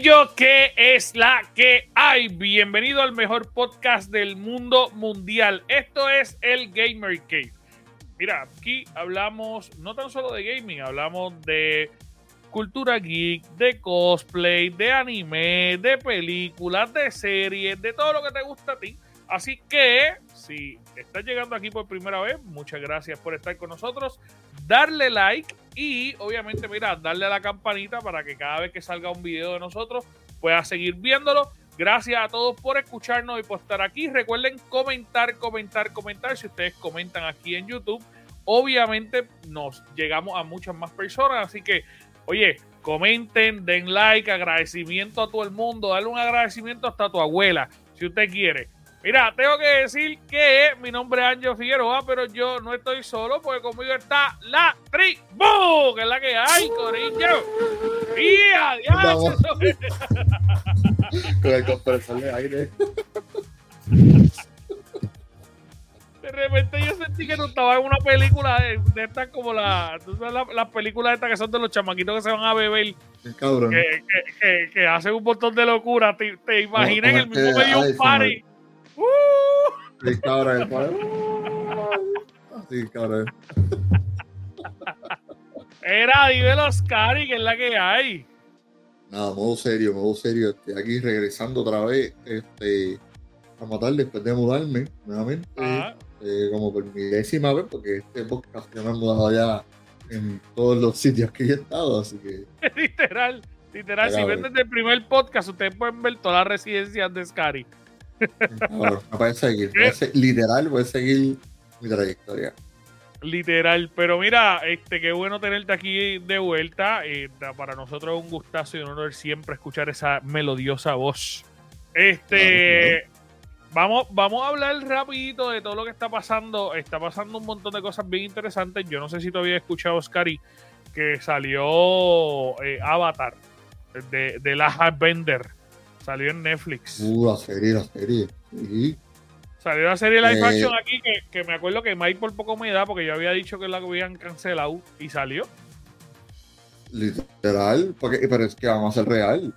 Corillo, que es la que hay. Bienvenido al mejor podcast del mundo mundial. Esto es el Gamer Cave. Mira, aquí hablamos no tan solo de gaming, hablamos de cultura geek, de cosplay, de anime, de películas, de series, de todo lo que te gusta a ti. Así que si estás llegando aquí por primera vez, muchas gracias por estar con nosotros. Darle like y obviamente, mira, darle a la campanita para que cada vez que salga un video de nosotros puedas seguir viéndolo. Gracias a todos por escucharnos y por estar aquí. Recuerden comentar, comentar, comentar. Si ustedes comentan aquí en YouTube, obviamente nos llegamos a muchas más personas. Así que, oye, comenten, den like, agradecimiento a todo el mundo. Dale un agradecimiento hasta a tu abuela, si usted quiere. Mira, tengo que decir que mi nombre es Anjo Figueroa, pero yo no estoy solo porque conmigo está la tribu, que es la que hay, corillo. ¡Y adiós! Con el compresor de aire. De repente yo sentí que no estaba en una película de, de estas como la, ¿tú sabes la- las películas estas que son de los chamaquitos que se van a beber, que, que, que, que hacen un montón de locura. ¿Te, te imaginas en el mismo este medio un party? ¡Uh! Sí, cabrón. Sí, cabrón. Era dímelo, Oscar, que es la que hay. Nada, modo serio, modo serio. Estoy aquí regresando otra vez este, a matar después de mudarme nuevamente. Ajá. eh, como por mi décima vez, porque este podcast yo me he mudado ya en todos los sitios que yo he estado, así que literal, literal. Si ven desde el primer podcast, ustedes pueden ver todas las residencias de Scary. puedes seguir. se- literal, a seguir mi trayectoria. Literal. Pero mira, este, qué bueno tenerte aquí de vuelta. Eh, para nosotros es un gustazo y un honor siempre escuchar esa melodiosa voz. Este. Vamos, vamos a hablar rapidito de todo lo que está pasando. Está pasando un montón de cosas bien interesantes. Yo no sé si todavía escuchado, Scary, que salió eh, Avatar de, de la Bender. Salió en Netflix. Uh, la serie, la serie. Sí. Salió la serie live Eh, action aquí que, que me acuerdo que Mike por poco me da porque yo había dicho que la habían cancelado y salió. Literal, porque, pero es que vamos a ser real.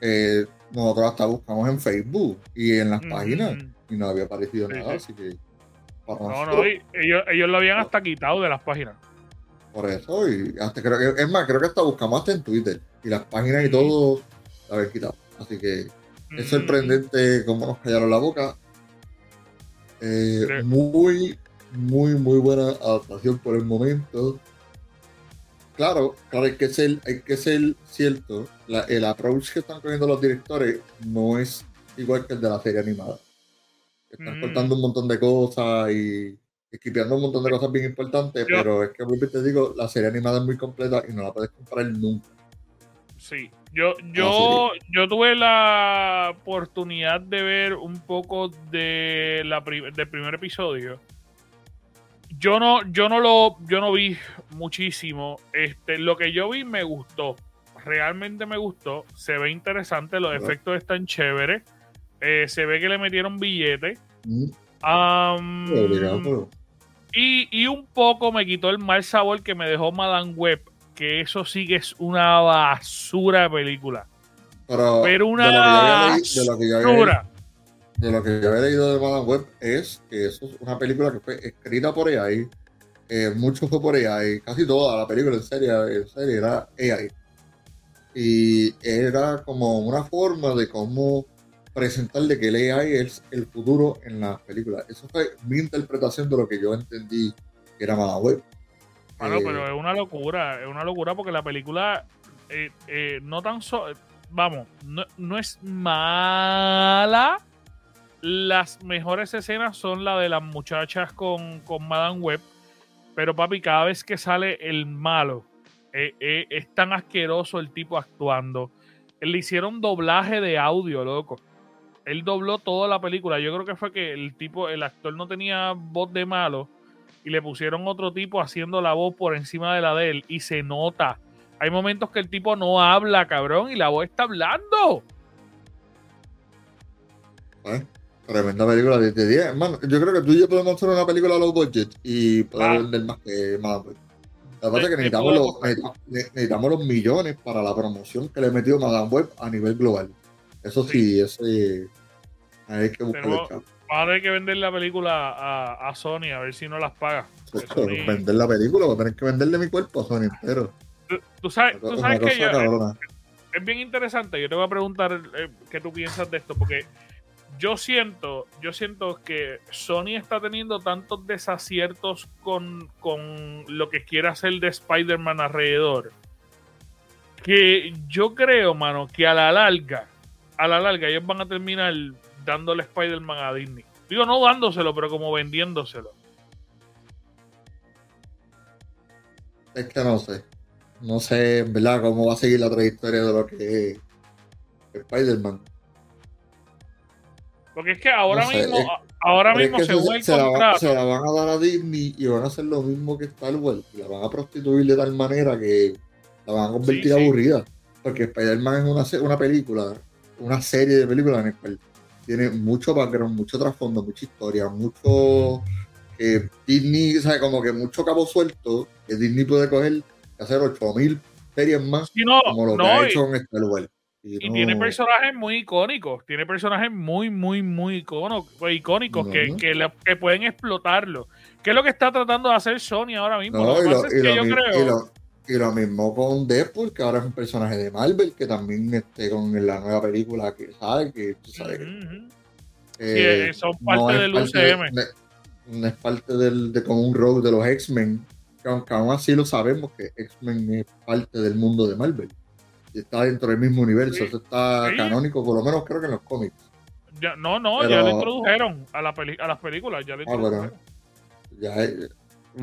Eh, nosotros hasta buscamos en Facebook y en las Mm, páginas y no había aparecido Sí, nada, sí. así que para No, nosotros, no, ellos, ellos lo habían hasta quitado de las páginas. por eso, y hasta creo que, es más, creo que hasta buscamos hasta en Twitter y las páginas y todo la habían quitado. Así que es Mm, sorprendente cómo nos callaron la boca. Eh. Muy, muy, muy buena adaptación por el momento. Claro, claro, hay que ser, hay que ser cierto. la- el approach que están cogiendo los directores no es igual que el de la serie animada. Están Mm. cortando un montón de cosas y esquipeando un montón de cosas bien importantes, Yo- pero es que te digo, la serie animada es muy completa y no la puedes comprar nunca. Sí, yo, Ah, yo, yo tuve la oportunidad de ver un poco de la pri- del primer episodio. Yo no, yo no lo, yo no vi muchísimo. Este, lo que yo vi me gustó. Realmente me gustó. Se ve interesante, los efectos están chéveres. Eh, se ve que le metieron billetes. Mm, y, y un poco me quitó el mal sabor que me dejó Madame Web, que eso sí que es una basura de película. Pero, una de lo que yo había leído- basura. de lo que yo había leído de Madame Web es que eso es una película que fue escrita por AI. eh, mucho fue por AI, casi toda la película en serie, en serie era AI. Y era como una forma de cómo presentar de que el AI es el futuro en las películas. Eso fue mi interpretación de lo que yo entendí que era Madame Web. Bueno, Eh, pero es una locura, es una locura porque la película eh, eh, no tan solo, vamos, no, no es mala. Las mejores escenas son la de las muchachas con, con Madame Web. Pero papi, cada vez que sale el malo, eh, eh, es tan asqueroso el tipo actuando. Le hicieron doblaje de audio, loco. Él dobló toda la película. Yo creo que fue que el tipo, el actor no tenía voz de malo y le pusieron otro tipo haciendo la voz por encima de la de él y se nota. Hay momentos que el tipo no habla, cabrón, y la voz está hablando. ¿eh? Tremenda película 10 de 10. Hermano, yo creo que tú y yo podemos hacer una película low budget y poder Ah. vender más que Web. La verdad es que necesitamos los, necesitamos los millones para la promoción que le metió Madame Web a nivel global. Eso sí, ese hay que buscar Vamos a tener que vender la película a, a, Sony a ver si no las paga. Vender la película, voy a tener que venderle mi cuerpo a Sony entero. Tú, sabes, tú sabes que yo, es, bien interesante. Yo te voy a preguntar eh, qué tú piensas de esto, porque yo siento, yo siento que Sony está teniendo tantos desaciertos con, lo que quiere hacer de Spider-Man alrededor. Que yo creo, mano, que a la larga, a la larga, ellos van a terminar dándole Spider-Man a Disney. Digo, no dándoselo, pero como vendiéndoselo. Es que no sé. No sé, en verdad, cómo va a seguir la trayectoria de lo que es Spider-Man. Porque es que ahora mismo, ahora mismo según el se contrato. La, se la van a dar a Disney y van a hacer lo mismo que Star Wars. La van a prostituir de tal manera que la van a convertir aburrida. Porque Spider-Man es una, una película, una serie de películas en el cual tiene mucho background, mucho trasfondo, mucha historia, mucho. Eh, Disney, ¿sabes? Como que mucho cabo suelto que Disney puede coger y hacer 8000 series más como lo que ha hecho en Star Wars. Y, tiene personajes muy icónicos, tiene personajes muy, muy, muy icónicos que, que, pueden explotarlo. ¿Qué es lo que está tratando de hacer Sony ahora mismo? Y, lo, mismo con Deadpool, que ahora es un personaje de Marvel, que también esté con la nueva película que sabe, que tú sabes. Eh, son parte del UCM. no es parte del, de como un road de los X-Men, que aunque aún así lo sabemos que X-Men es parte del mundo de Marvel está dentro del mismo universo, eso está canónico, por lo menos creo que en los cómics. Ya, no, no, ya lo introdujeron a, la peli a las películas, ya lo ah, introdujeron. ya es,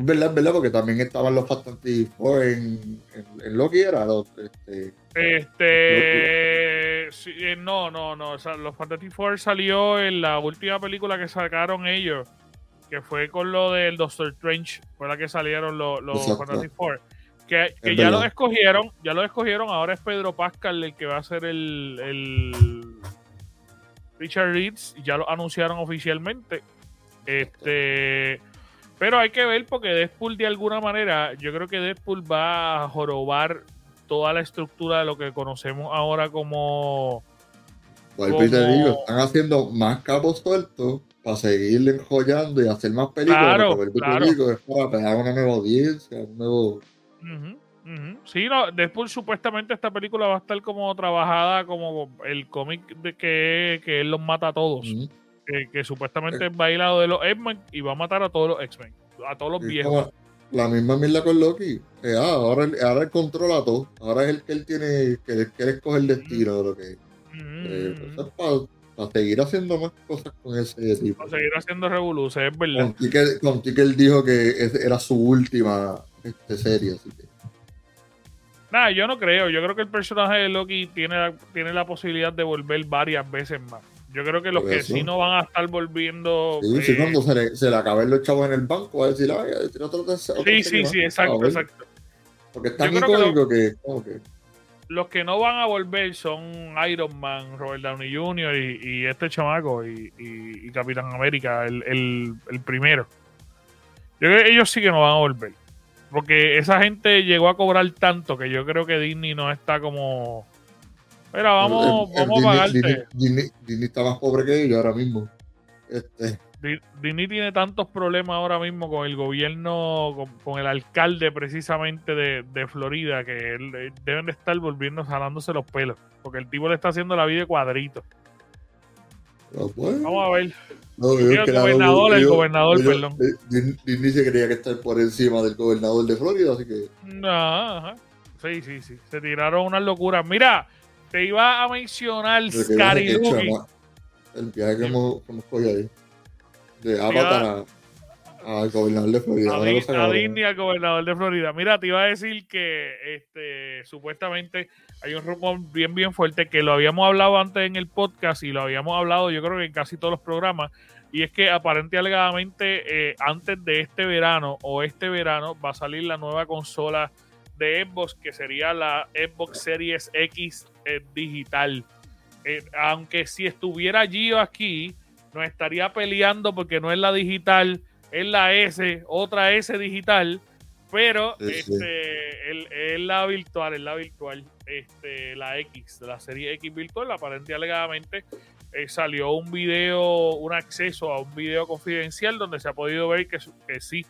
verdad, verdad, porque también estaban los Fantastic Four en, en, Loki, era los, este, este eh, no, no, no, los Fantastic Four salió en la última película que sacaron ellos, que fue con lo del Doctor Strange, fue la que salieron los, los Fantastic Four. Que, ya lo escogieron, ya lo escogieron, ahora es Pedro Pascal el que va a ser el, el Richard Reeds, ya lo anunciaron oficialmente. Este, pero hay que ver porque Deadpool de alguna manera, yo creo que Deadpool va a jorobar toda la estructura de lo que conocemos ahora como. Pues te digo, están haciendo más cabos sueltos para seguir enjollando y hacer más películas. Claro, claro. es para pegar una nueva audiencia, un nuevo Sí, no, después supuestamente esta película va a estar como trabajada como el cómic de que, que él los mata a todos. Que, supuestamente va a ir de los X-Men y va a matar a todos los X-Men, a todos los viejos. La misma mierda con Loki. Eh, ah, ahora, ahora él controla todo. Ahora es el que él tiene, que quiere escoger el destino de lo que eh, para, seguir haciendo más cosas con ese tipo. Para seguir haciendo revoluciones, es verdad. Con que él dijo que era su última este, serie, así que. Nada, yo no creo. Yo creo que el personaje de Loki tiene, tiene la posibilidad de volver varias veces más. Yo creo que los que sí no van a estar volviendo. Sí, sí, eh, cuando se le, se le acaben los chavos en el banco, a decir, ay, otro, otro Sí, sí, sí, exacto, exacto. Porque es tan icónico que, que, Los que no van a volver son Iron Man, Robert Downey Jr. y, y este chamaco y, y, Capitán América, el, el, el primero. Yo creo que ellos sí que no van a volver. Porque esa gente llegó a cobrar tanto que yo creo que Disney no está como. Mira, vamos, vamos a pagarte. Disney, está más pobre que ellos ahora mismo. Este. Disney tiene tantos problemas ahora mismo con el gobierno, con, el alcalde precisamente de, Florida, que deben de estar volviendo, jalándose los pelos. Porque el tipo le está haciendo la vida de cuadrito. Vamos a ver. el gobernador, el gobernador, perdón. Disney se creía que estar por encima del gobernador de Florida, así que. No, Sí, sí, sí. Se tiraron unas locuras. Mira, te iba a mencionar Scary El viaje que hemos, que hemos cogido ahí. De Avatar al gobernador de Florida. A, Disney al gobernador de Florida. Mira, te iba a decir que este supuestamente hay un rumor bien, bien fuerte que lo habíamos hablado antes en el podcast y lo habíamos hablado yo creo que en casi todos los programas. Y es que aparentemente alegadamente eh, antes de este verano o este verano va a salir la nueva consola de Xbox que sería la Xbox Series X eh, digital. Eh, aunque si estuviera allí o aquí, no estaría peleando porque no es la digital, es la S, otra S digital Pero este, es la virtual, es la virtual, este, la X, la serie X virtual, aparentemente alegadamente eh, salió un video, un acceso a un video confidencial donde se ha podido ver que, que sí,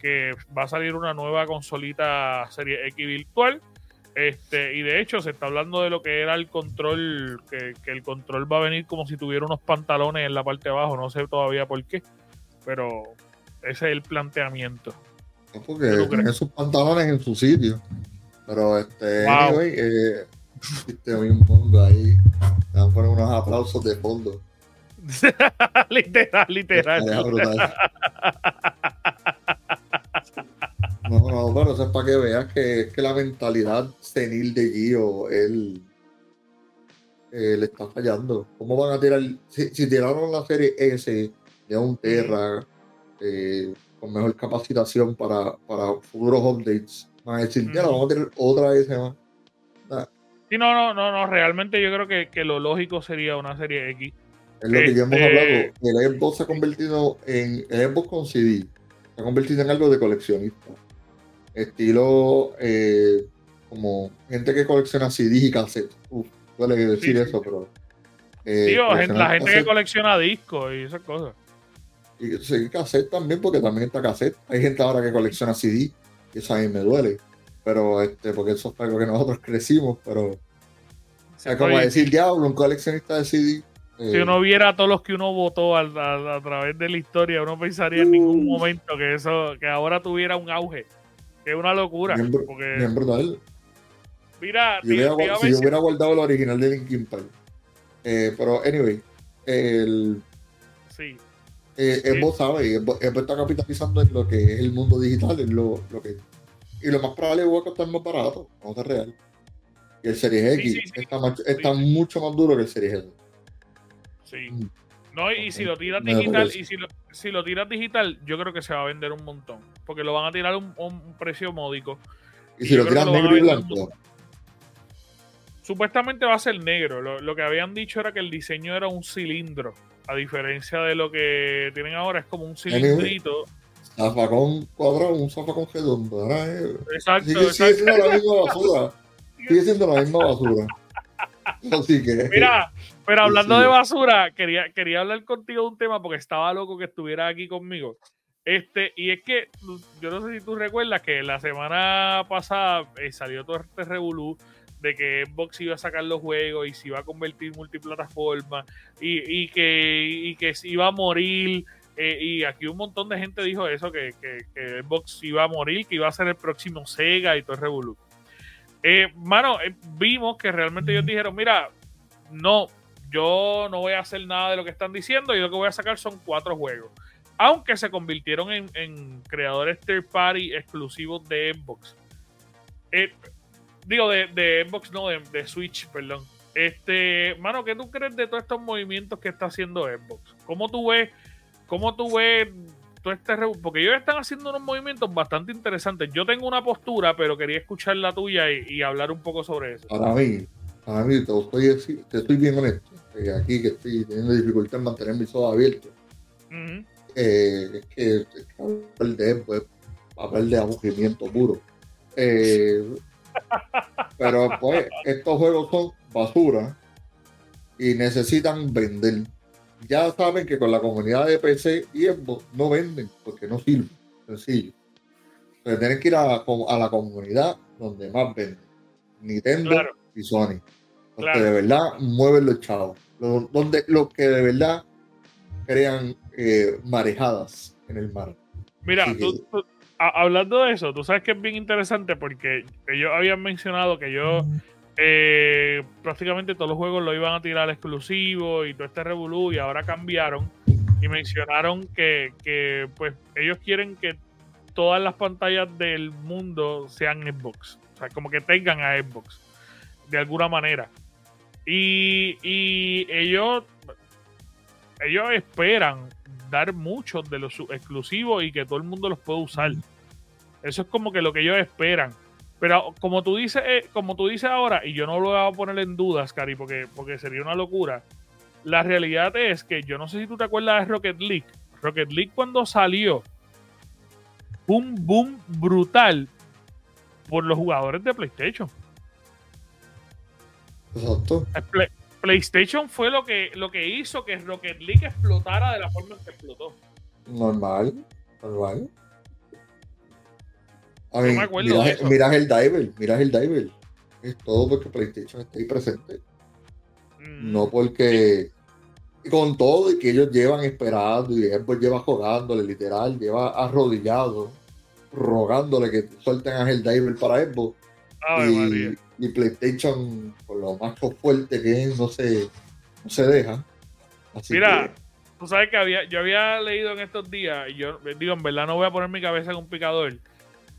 que va a salir una nueva consolita serie X virtual. Este, y de hecho se está hablando de lo que era el control, que, que, el control va a venir como si tuviera unos pantalones en la parte de abajo, no sé todavía por qué, pero ese es el planteamiento. No, porque tiene sus pantalones en su sitio. Pero este, wow. eh, este un mundo ahí. Van a poner unos aplausos de fondo. literal, literal. no, no, pero eso es para que veas que, que la mentalidad senil de Gio, él, le está fallando. ¿Cómo van a tirar? Si, si tiraron la serie S de un Terra, eh, con mejor capacitación para, para futuros updates. Van a decir, ya, vamos a tener otra vez más. Sí, no, no, no, no, realmente yo creo que, que, lo lógico sería una serie X. Es lo que ya hemos este, hablado. El Xbox se ha convertido en. El Xbox con CD se ha convertido en algo de coleccionista. Estilo. Eh, como gente que colecciona CDs y cassettes. Uf, duele decir eso, pero. Eh, la gente que colecciona discos y esas cosas. Y sí, cassette también, porque también está cassette. Hay gente ahora que colecciona CD, y eso a mí me duele. Pero, este, porque eso es algo que nosotros crecimos, pero. es como decir, diablo, un coleccionista de CD. Si uno eh, viera a todos los que uno votó a, través de la historia, uno pensaría en ningún uh. momento que eso, que ahora tuviera un auge. Es una locura. Bien, porque, brutal. Mira, si, yo hubiera, guardado el original de Linkin Park. Eh, pero, anyway, el. Sí eh, Evo sabe Evo, está capitalizando en lo que es el mundo digital, en lo, lo que y lo más probable es que va a costar más barato, vamos a ser real. Y el Series X está, está mucho más duro que el Series S. Sí. Mm. No, y si lo tiras digital, y si lo, si lo tiras digital, yo creo que se va a vender un montón. Porque lo van a tirar a un, un, precio módico. Y si lo tiras negro y blanco. Supuestamente va a ser negro. Lo, lo, que habían dicho era que el diseño era un cilindro a diferencia de lo que tienen ahora, es como un cilindrito. Zafacón cuadrado, un zafacón redondo. exacto, sigue, siendo la misma basura. Sigue siendo la misma basura. Así que. Mira, pero hablando de basura, quería, quería hablar contigo de un tema porque estaba loco que estuviera aquí conmigo. Este, y es que yo no sé si tú recuerdas que la semana pasada eh, salió todo este revolú de que Xbox iba a sacar los juegos y se iba a convertir en multiplataforma y, y que, y que se iba a morir. Eh, y aquí un montón de gente dijo eso, que, que, Xbox iba a morir, que iba a ser el próximo Sega y todo el Revolu. Eh, mano, eh, vimos que realmente ellos dijeron, mira, no, yo no voy a hacer nada de lo que están diciendo, y lo que voy a sacar son cuatro juegos. Aunque se convirtieron en, creadores third party exclusivos de Xbox. Eh, Digo, de, Xbox, no, de, Switch, perdón. Este, mano, ¿qué tú crees de todos estos movimientos que está haciendo Xbox? ¿Cómo tú ves, cómo tú ves todo este porque ellos están haciendo unos movimientos bastante interesantes. Yo tengo una postura, pero quería escuchar la tuya y, hablar un poco sobre eso. Para mí, te estoy, te estoy bien honesto. aquí que estoy teniendo dificultad en mantener mis ojos abiertos. Eh, es que hablar de Xbox papel de aburrimiento puro. Eh, pero pues estos juegos son basura y necesitan vender. Ya saben que con la comunidad de PC y Xbox no venden porque no sirven. Sencillo. Pero tienen que ir a, la comunidad donde más venden. Nintendo y Sony. Porque de verdad mueven los chavos. Los, donde, los que de verdad crean eh, marejadas en el mar. Mira, tú, hablando de eso, tú sabes que es bien interesante porque ellos habían mencionado que yo eh, prácticamente todos los juegos lo iban a tirar exclusivo y todo este revolú y ahora cambiaron y mencionaron que, que pues ellos quieren que todas las pantallas del mundo sean Xbox, o sea, como que tengan a Xbox de alguna manera. Y, y ellos ellos esperan dar muchos de los exclusivos y que todo el mundo los pueda usar. Eso es como que lo que ellos esperan. Pero como tú dices, eh, como tú dices ahora, y yo no lo voy a poner en dudas, Cari, porque, porque sería una locura. La realidad es que yo no sé si tú te acuerdas de Rocket League. Rocket League cuando salió, un boom brutal por los jugadores de PlayStation. Exacto. PlayStation fue lo que, lo que hizo que Rocket League explotara de la forma en que explotó. Normal, normal. A mí, mira, el Diver, mira el Diver. Es todo porque PlayStation está ahí presente. Mm. No porque con todo y que ellos llevan esperando y Xbox lleva jugándole, literal, lleva arrodillado, rogándole que suelten a el Diver para Xbox. y, PlayStation, por lo más fuerte que es, no se, no se deja. Mira, tú sabes que había, yo había leído en estos días, y yo digo, en verdad no voy a poner mi cabeza en un picador,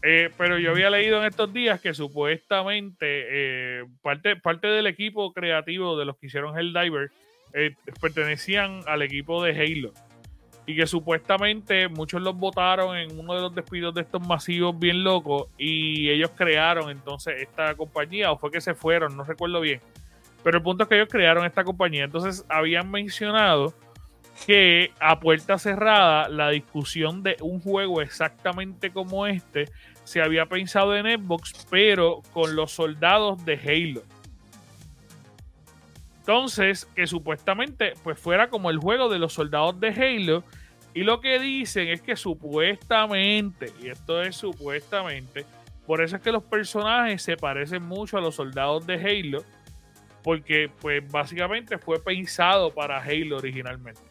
eh, pero yo había leído en estos días que supuestamente eh, parte, parte del equipo creativo de los que hicieron Helldiver eh, pertenecían al equipo de Halo. Y que supuestamente muchos los votaron en uno de los despidos de estos masivos bien locos. Y ellos crearon entonces esta compañía, o fue que se fueron, no recuerdo bien. Pero el punto es que ellos crearon esta compañía. Entonces habían mencionado que a puerta cerrada la discusión de un juego exactamente como este se había pensado en Xbox, pero con los soldados de Halo. Entonces, que supuestamente pues fuera como el juego de los soldados de Halo. Y lo que dicen es que supuestamente, y esto es supuestamente, por eso es que los personajes se parecen mucho a los soldados de Halo, porque pues básicamente fue pensado para Halo originalmente.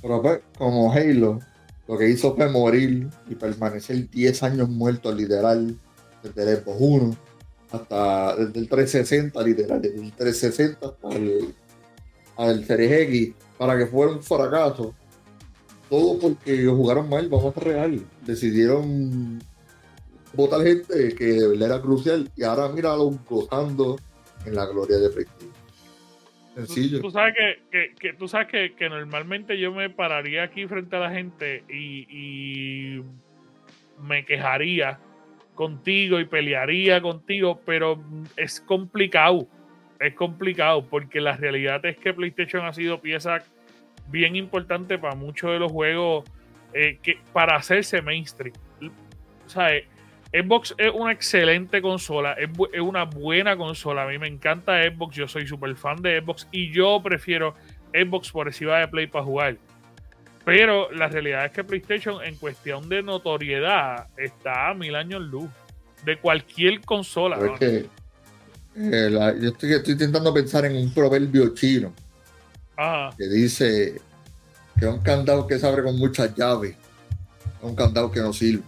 Pero pues, como Halo, lo que hizo fue morir y permanecer 10 años muerto literal desde el Xbox 1 hasta desde el 360 literal, desde el 360 hasta el, al Series X para que fuera un fracaso. Todo porque jugaron mal, vamos a real. Decidieron votar gente que de verdad era crucial y ahora míralo gozando en la gloria de PlayStation. Sencillo. Tú, sabes que, tú sabes que, normalmente yo me pararía aquí frente a la gente y me quejaría contigo y pelearía contigo, pero es complicado. Es complicado porque la realidad es que PlayStation ha sido pieza bien importante para muchos de los juegos eh, que, para hacerse mainstream. O sea, eh, Xbox es una excelente consola, es, es, una buena consola. A mí me encanta Xbox, yo soy súper fan de Xbox y yo prefiero Xbox por encima de Play para jugar. Pero la realidad es que PlayStation, en cuestión de notoriedad, está a mil años luz de cualquier consola. Eh, yo estoy, intentando pensar en un proverbio chino que dice que un candado que se abre con muchas llaves es un candado que no sirve.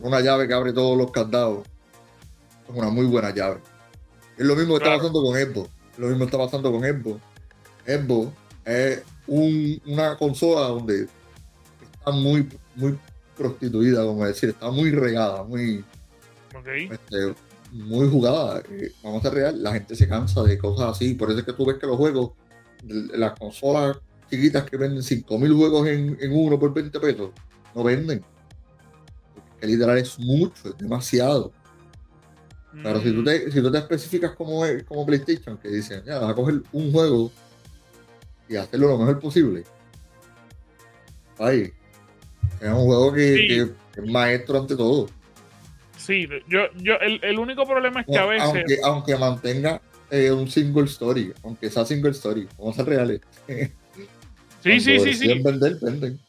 Una llave que abre todos los candados es una muy buena llave. Es lo mismo que está pasando con Xbox. lo mismo que está pasando con Xbox. Xbox es una consola donde está muy, muy prostituida, como decir, está muy regada, muy, este, muy jugada. Eh, vamos a real, la gente se cansa de cosas así. Por eso es que tú ves que los juegos, las consolas chiquitas que venden 5000 juegos en, uno por 20 pesos, no venden. Que literal es mucho, es demasiado. Pero si tú te, si tú te especificas como, como PlayStation, que dicen, ya, vas a coger un juego y hacerlo lo mejor posible. Ahí. Es un juego que, es maestro ante todo. Sí, yo, yo, el, único problema es que a veces. Aunque, mantenga eh, un single story, aunque sea single story, vamos a ser reales. sí, sí, sí, sí. Vender, venden.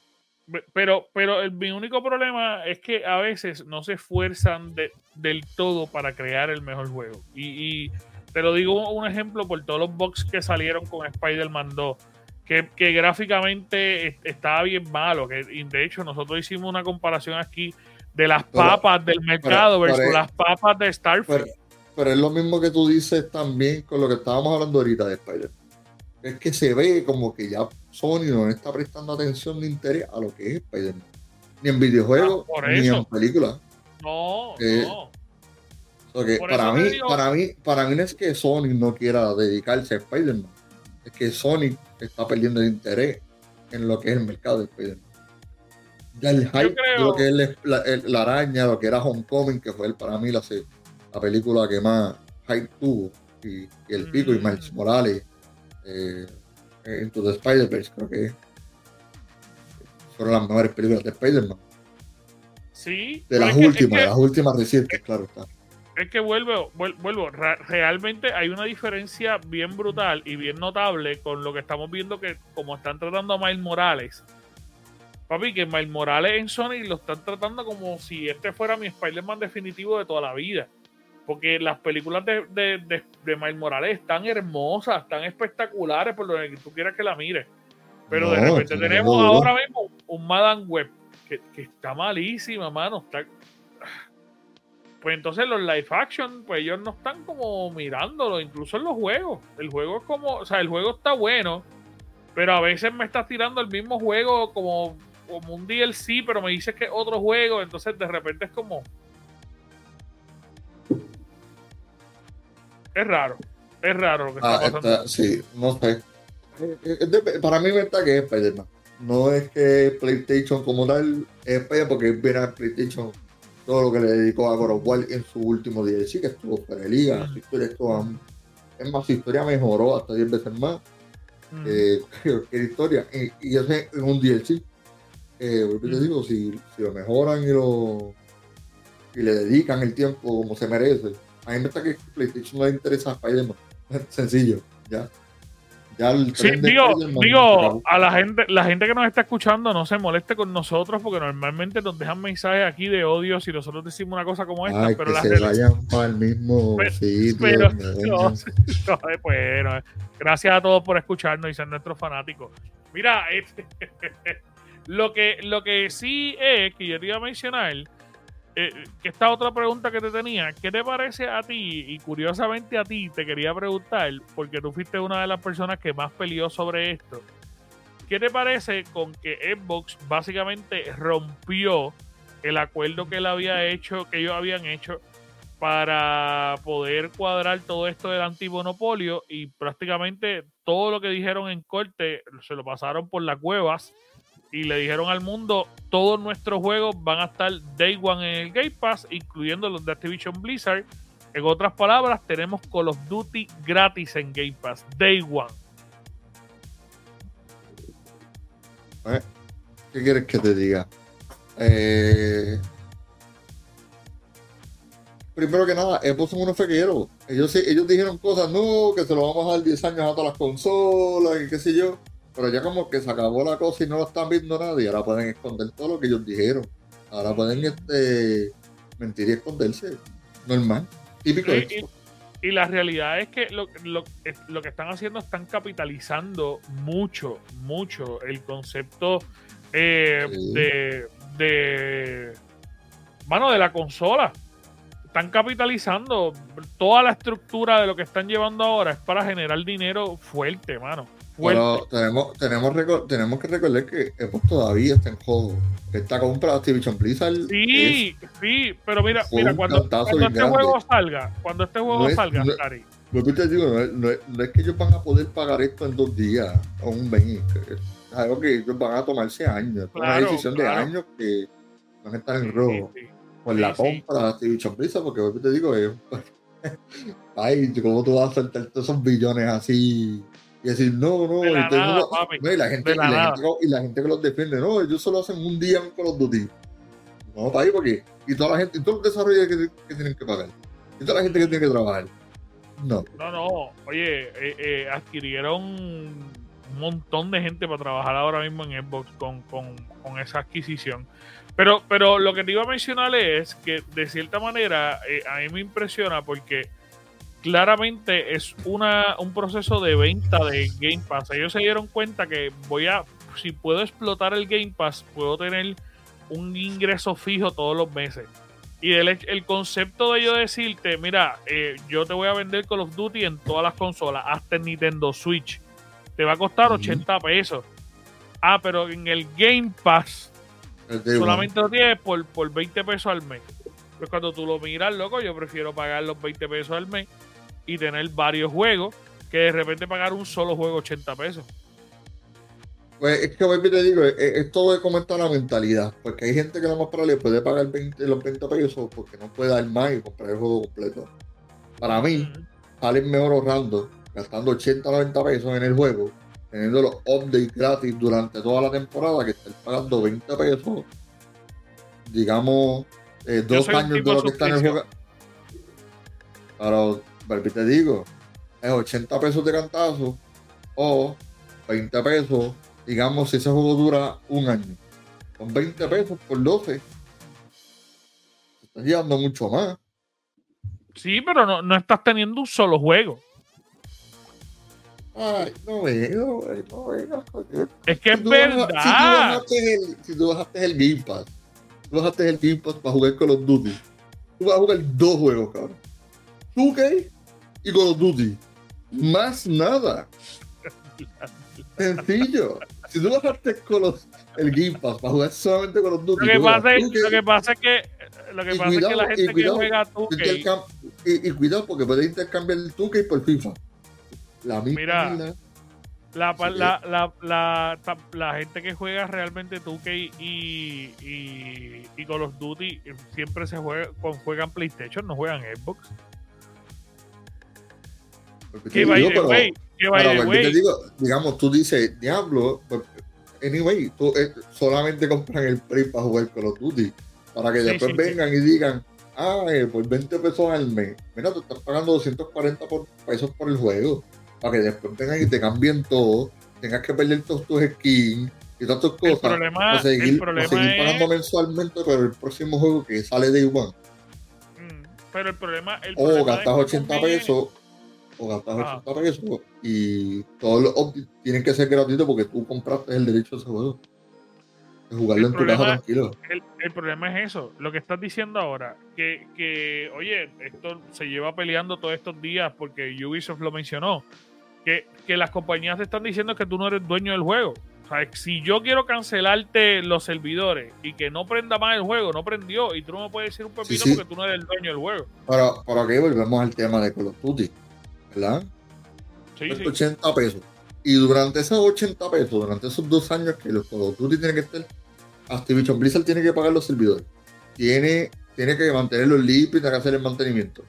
Pero, pero mi único problema es que a veces no se esfuerzan del todo para crear el mejor juego. Y, y te lo digo un ejemplo por todos los bugs que salieron con Spider-Man 2. Que, que, gráficamente estaba bien malo. Que, de hecho, nosotros hicimos una comparación aquí de las papas del mercado versus las papas de Starfield. Pero, es lo mismo que tú dices también con lo que estábamos hablando ahorita de Spider. Es que se ve como que ya Sony no está prestando atención ni interés a lo que es Spider. Ni en videojuegos, ah, ni en películas. No, eh, no para, mí, para, mí, para mí no es que Sony no quiera dedicarse a Spider-Man, es que Sony está perdiendo el interés en lo que es el mercado de Spider-Man. Ya el hype de lo que es la, araña, lo que era Homecoming, que fue el, para mí la, la película que más hype tuvo, y, el pico, y Miles mm. Morales, eh, Into the Spider-Verse, creo que fueron las mejores películas de Spider-Man. Sí. De las últimas, de las últimas recientes, claro está. Es que vuelvo, vuelvo, realmente hay una diferencia bien brutal y bien notable con lo que estamos viendo que como están tratando a Miles Morales. Papi, que Miles Morales en Sony lo están tratando como si este fuera mi Spider-Man definitivo de toda la vida. Porque las películas de, de, de, Miles Morales están hermosas, están espectaculares, por lo que tú quieras que la mires. Pero de repente tenemos ahora mismo un Madame Web que, está malísima, mano. Pues entonces los live action, pues ellos no están como mirándolo, incluso en los juegos. El juego es como, o sea, el juego está bueno, pero a veces me estás tirando el mismo juego como, como un DLC, pero me dices que es otro juego, entonces de repente es como, Es raro. Es raro lo que está ah, pasando. sí, no sé. Eh, eh, para mí me está que es Spider-Man. No es que PlayStation como tal es Spider porque viene a PlayStation todo lo que le dedicó a God en su último DLC, que estuvo para Liga, su historia estuvo, es más, su historia mejoró hasta 10 veces más que historia. Y, y ese es un DLC. Eh, te digo, si, si, lo mejoran y lo y le dedican el tiempo como se merece, a mí me está que PlayStation no le interesa a Spider-Man. Sencillo, ya. Ya sí, digo, digo a la gente, la gente que nos está escuchando no se moleste con nosotros porque normalmente nos dejan mensajes aquí de odio si nosotros decimos una cosa como esta, pero que se vayan para el mismo sitio. Pero, no, bueno, gracias a todos por escucharnos y ser nuestros fanáticos. Mira, este, lo que lo que sí es que yo te iba a mencionar eh, esta otra pregunta que te tenía, ¿qué te parece a ti? Y curiosamente a ti te quería preguntar, porque tú fuiste una de las personas que más peleó sobre esto. ¿Qué te parece con que Xbox básicamente rompió el acuerdo que él había hecho, que ellos habían hecho para poder cuadrar todo esto del antimonopolio y prácticamente todo lo que dijeron en corte se lo pasaron por las cuevas y le dijeron al mundo, todos nuestros juegos van a estar Day One en el Game Pass, incluyendo los de Activision Blizzard. En otras palabras, tenemos Call of Duty gratis en Game Pass, Day One. Eh, ¿Qué quieres que te diga? Eh, primero que nada, Xbox son unos fequeros. Ellos, ellos dijeron cosas, no, que se lo vamos a dar 10 años a todas las consolas y qué sé yo. Pero ya como que se acabó la cosa y no lo están viendo nadie, ahora pueden esconder todo lo que ellos dijeron. Ahora pueden este, mentir y esconderse. Normal. Típico y, y, la realidad es que lo, lo, lo, que están haciendo están capitalizando mucho, mucho el concepto eh, de, de. Mano, de la consola. Están capitalizando toda la estructura de lo que están llevando ahora es para generar dinero fuerte, mano. Bueno, tenemos, tenemos, tenemos que recordar que Xbox todavía está en juego. Esta compra de Activision Blizzard. Sí, sí, pero mira, mira cuando, este juego salga, cuando este juego salga, no, Cari. te digo, no, es que ellos van a poder pagar esto en dos días o un mes. Es algo que ellos van a tomarse años. Es una decisión de años que van a estar en rojo. Con la compra de Activision Blizzard, porque te digo, es, ay, ¿cómo tú vas a soltar todos esos billones así? Y decir, no, no, y, la gente, y, la gente, que los defiende, no, ellos solo hacen un día con los Duty. No, para ahí, porque, y toda la gente, y todos los desarrolladores que, tienen que pagar, y toda la gente que tiene que trabajar. No. No, no, oye, eh, eh, adquirieron un montón de gente para trabajar ahora mismo en Xbox con, con, con, esa adquisición. Pero, pero lo que te iba a mencionar es que de cierta manera eh, a mí me impresiona porque claramente es una, un proceso de venta de Game Pass. Ellos se dieron cuenta que voy a, si puedo explotar el Game Pass, puedo tener un ingreso fijo todos los meses. Y el, el concepto de yo decirte, mira, eh, yo te voy a vender Call of Duty en todas las consolas, hasta en Nintendo Switch. Te va a costar 80 pesos. Ah, pero en el Game Pass solamente lo tienes por, por 20 pesos al mes. Pues cuando tú lo miras, loco, yo prefiero pagar los 20 pesos al mes y tener varios juegos que de repente pagar un solo juego 80 pesos. Pues es que te digo, es, todo de cómo está la mentalidad. Porque hay gente que lo más probable puede pagar 20, los 20 pesos porque no puede dar más y comprar el juego completo. Para mí, sale mejor ahorrando, gastando 80 o 90 pesos en el juego, teniendo los updates gratis durante toda la temporada, que estar pagando 20 pesos digamos, eh, dos años de lo que está en el juego. Pero, te digo, es 80 pesos de cantazo o 20 pesos, digamos, si ese juego dura un año. Con 20 pesos por 12. Estás llevando mucho más. Sí, pero no, no estás teniendo un solo juego. Ay, no veo, no veo. Es que es verdad. si, tú bajaste el, Game Pass, tú bajaste el Game Pass para jugar Call of Duty, tú vas a jugar dos juegos, cabrón. 2K y Call of Duty. Más nada. Sencillo. Si tú bajaste con el Game Pass para jugar solamente con los Duty. Lo que, pasa, es, lo que pasa es que lo que pasa es que la gente que juega 2K y, y, cuidado porque puedes intercambiar el 2K por FIFA. La misma. Mira, la, la, la, la, la, gente que juega realmente 2K y, y, y Call of Duty siempre se juega, juegan PlayStation, no juegan Xbox. Que vaya te digo, digamos, tú dices, diablo, pues, anyway, tú eh, solamente compran el Play para jugar Call of Duty, para que después vengan y digan, ah, eh, por 20 pesos al mes, mira, tú estás pagando 240 pesos por el juego para que después vengan y te cambien todo, tengas que perder todos tus skins y todas tus cosas. El problema, seguir, el problema seguir pagando mensualmente pero el próximo juego que sale de igual. Mm, pero el problema. El o gastas 80 pesos. O gastas 80 pesos y todos los tienen que ser gratuitos porque tú compraste el derecho a ese juego. De jugarlo en tu casa tranquilo. El, el, problema es eso, lo que estás diciendo ahora, que, que, oye, esto se lleva peleando todos estos días porque Ubisoft lo mencionó que, las compañías te están diciendo que tú no eres dueño del juego. O sea, si yo quiero cancelarte los servidores y que no prenda más el juego, no prendió, y tú no me puedes decir un pepino porque tú no eres el dueño del juego. Pero, para que volvemos al tema de Call of Duty, ¿verdad? Sí, 80 pesos. Y durante esos 80 pesos, durante esos dos años que los Call of Duty tienen que estar, Activision Blizzard tiene que pagar los servidores. Tiene, tiene que mantenerlos limpios y tiene que hacer el mantenimiento.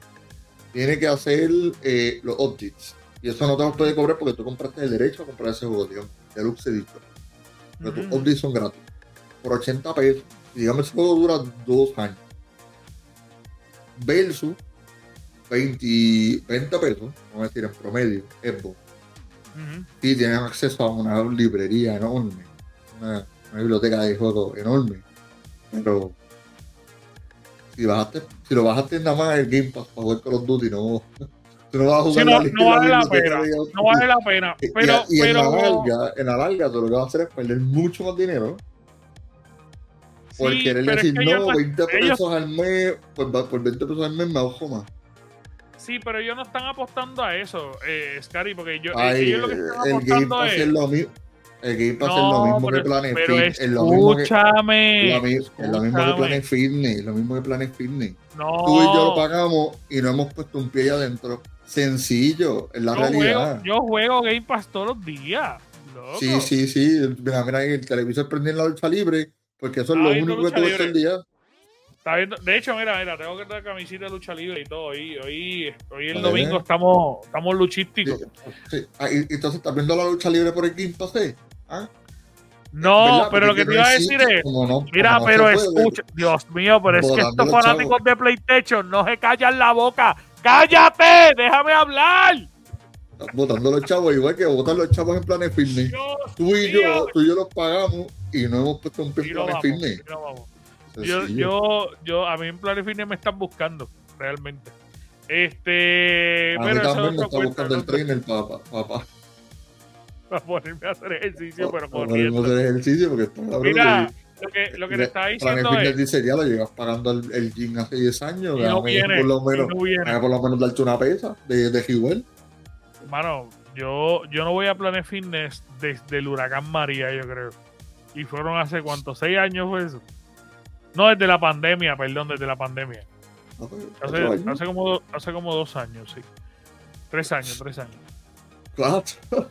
Tiene que hacer eh, los updates y eso no te lo puede cobrar porque tú compraste el derecho a comprar ese juego, digamos, Deluxe Edition. Pero tus updates son gratis. Por 80 pesos. Y digamos, ese juego dura dos años. Versus 20, 20 pesos, vamos a decir en promedio, Xbox. Y tienen acceso a una librería enorme, una, biblioteca de juegos enorme. Pero si bajaste, si lo bajaste nada más el Game Pass para jugar Call of Duty, no, no vas a jugar no, vale la pena. No vale la pena. Pero, y, pero, en, la larga, en la larga, tú lo que vas a hacer es perder mucho más dinero. Por querer decir, no, 20 pesos al mes, por, por 20 pesos al mes me ojo más. Sí, pero ellos no están apostando a eso, eh, Scary, porque yo, Ay, ellos lo que están apostando es. Lo mismo. El Game Pass es lo mismo que Planet Fitness. Es lo mismo que, escúchame. Es lo mismo que Planet Fitness. Lo mismo que Planet Fitness. No. Tú y yo lo pagamos y no hemos puesto un pie ahí adentro. Sencillo, en la realidad. yo juego Game Pass todos los días. Sí, sí, sí. Mira, mira, el televisor prende en la lucha libre, porque eso es lo único que tuve el día. Está viendo, de hecho, mira, mira, tengo que tener camisita de lucha libre y todo. Hoy, hoy, hoy el domingo estamos, estamos luchísticos. Sí, ah, y, entonces, ¿estás viendo la lucha libre por el Game Pass? ¿Ah? No, pero lo que te iba a decir es, mira, pero escucha, Dios mío, pero es que estos fanáticos de PlayStation no se callan la boca ¡Cállate! ¡Déjame hablar! Votando los chavos, igual que votan los chavos en planes fitness. tú y yo, tú y yo los pagamos y no hemos puesto un planes fitness. Yo, yo, yo, a mí en planes fitness me están buscando, realmente. Este. A mí también me está buscando el trainer, papá. papá. Para ponerme a hacer ejercicio, pero Para a hacer ejercicio porque está Mira, lo que, lo que le estaba diciendo es... dice, ya lo llevas pagando el, el gym hace 10 años, no viene, por lo menos, no por lo menos darte una pesa de, de Hewell. Hermano, yo, yo no voy a Planet Fitness desde el huracán María, yo creo. Y fueron hace cuántos, seis años fue eso. No, desde la pandemia, perdón, desde la pandemia. hace, hace, como, hace como dos años, sí. Tres años, tres años. Cuatro.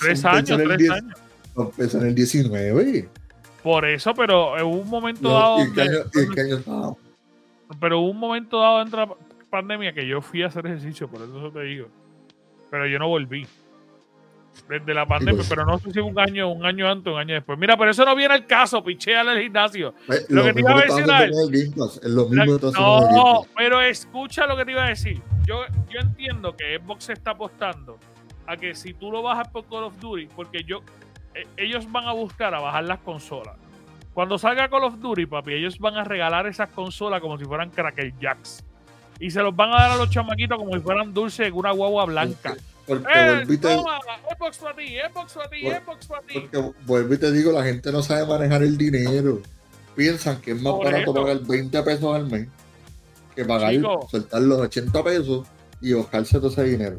Tres años, tres años. Empezó en el 19. Por eso, pero en un momento dado. Pero hubo un momento dado dentro de la pandemia que yo fui a hacer ejercicio, por eso te digo. Pero yo no volví. Desde la pandemia, pues. pero no sé si un año, un año antes, un año después. Mira, pero eso no viene al caso, picheale al gimnasio. Eh, Lo que te iba a mencionar- No, pero escucha lo que te iba a decir. Yo, yo entiendo que Xbox se está apostando a que si tú lo bajas por Call of Duty, porque yo, eh, ellos van a buscar a bajar las consolas. Cuando salga Call of Duty, papi, ellos van a regalar esas consolas como si fueran Cracker Jacks. Y se los van a dar a los chamaquitos como si fueran dulces en una guagua blanca. Porque, ¡Eh, volví y te- toma! Xbox para ti, Xbox para ti, Xbox para ti. porque vuelvo y te digo, la gente no sabe manejar el dinero. Piensan que es más Por barato eso. pagar 20 pesos al mes que pagar, Chico. soltar los 80 pesos y buscarse todo ese dinero.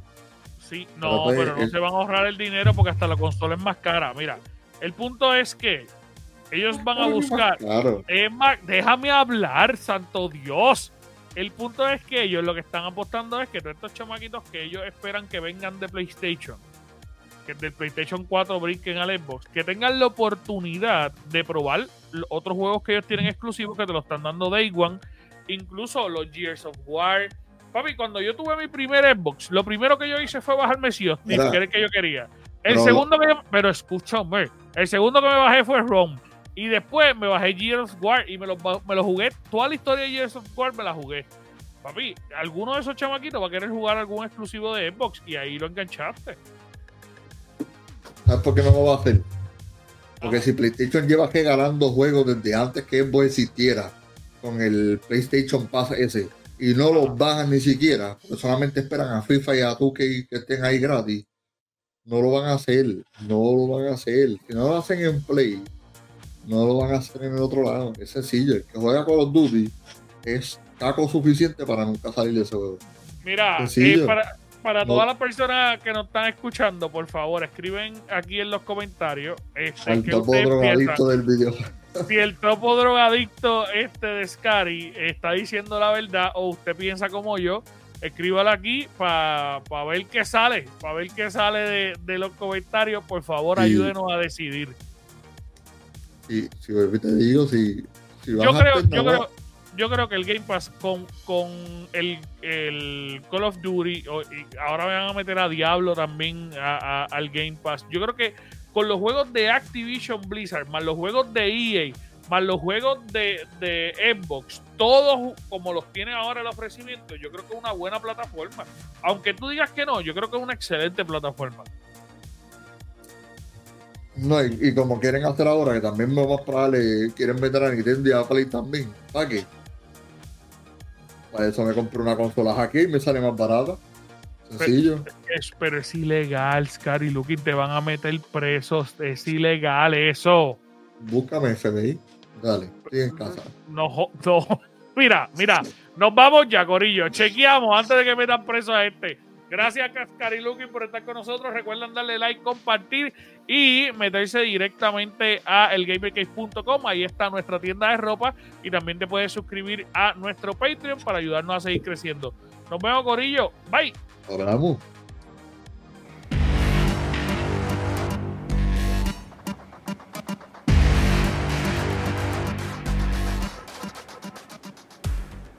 Sí, Pero no, pues, pero no el- se van a ahorrar el dinero porque hasta la consola es más cara. Mira, el punto es que ellos van a buscar. Claro. Déjame hablar, santo Dios. El punto es que ellos lo que están apostando es que todos estos chamaquitos que ellos esperan que vengan de PlayStation, que del PlayStation 4 brinquen al Xbox, que tengan la oportunidad de probar los otros juegos que ellos tienen exclusivos que te lo están dando Day One, incluso los Gears of War. Papi, cuando yo tuve mi primer Xbox, lo primero que yo hice fue bajarme Sea que era el que yo quería. El Pero- segundo que yo- pero escúchame, el segundo que me bajé fue Rome. Y después me bajé Gears of War y me lo, me lo jugué. Toda la historia de Gears of War me la jugué. Papi, alguno de esos chamaquitos va a querer jugar algún exclusivo de Xbox y ahí lo enganchaste. ¿Sabes por qué no lo va a hacer? Porque si PlayStation lleva regalando juegos desde antes que Xbox existiera con el PlayStation Pass ese y no los bajan ni siquiera, porque solamente esperan a FIFA y a 2 que, que estén ahí gratis, no lo van a hacer, no lo van a hacer. Si no lo hacen en Play, no lo van a hacer en el otro lado. Es sencillo, el que juega Call of Duty es taco suficiente para nunca salir de ese juego. Mira, eh, para, para todas las personas que nos están escuchando, por favor, escriben aquí en los comentarios este, que topo drogadicto del video. si el topo drogadicto este de Scary está diciendo la verdad o usted piensa como yo, escríbalo aquí para ver qué sale, para ver qué sale de, de los comentarios. Por favor, ayúdenos a decidir. Y si te digo, si, si vas Yo a creo, yo creo, yo creo que el Game Pass con, con el, el Call of Duty, ahora van a meter a Diablo también a- a- al Game Pass. Yo creo que con los juegos de Activision Blizzard, más los juegos de EA, más los juegos de, de Xbox, todos como los tiene ahora el ofrecimiento, yo creo que es una buena plataforma. Aunque tú digas que no, yo creo que es una excelente plataforma. No, y, como quieren hacer ahora, que también lo más probable quieren meter a Nintendo y a Play también. ¿Para qué? Para eso me compré una consola aquí y me sale más barata. Sencillo. Es- pero es ilegal, Scary Looking, te van a meter presos, es ilegal eso. Búscame FBI. Dale, estoy en casa. No, no. Mira, mira, nos vamos ya, Corillo. Chequeamos antes de que metan preso a este. Gracias, Looking, por estar con nosotros. Recuerden darle like, compartir y meterse directamente a elgamercase.com. Ahí está nuestra tienda de ropa y también te puedes suscribir a nuestro Patreon para ayudarnos a seguir creciendo. Nos vemos, Corillo. Bye. Hablamos.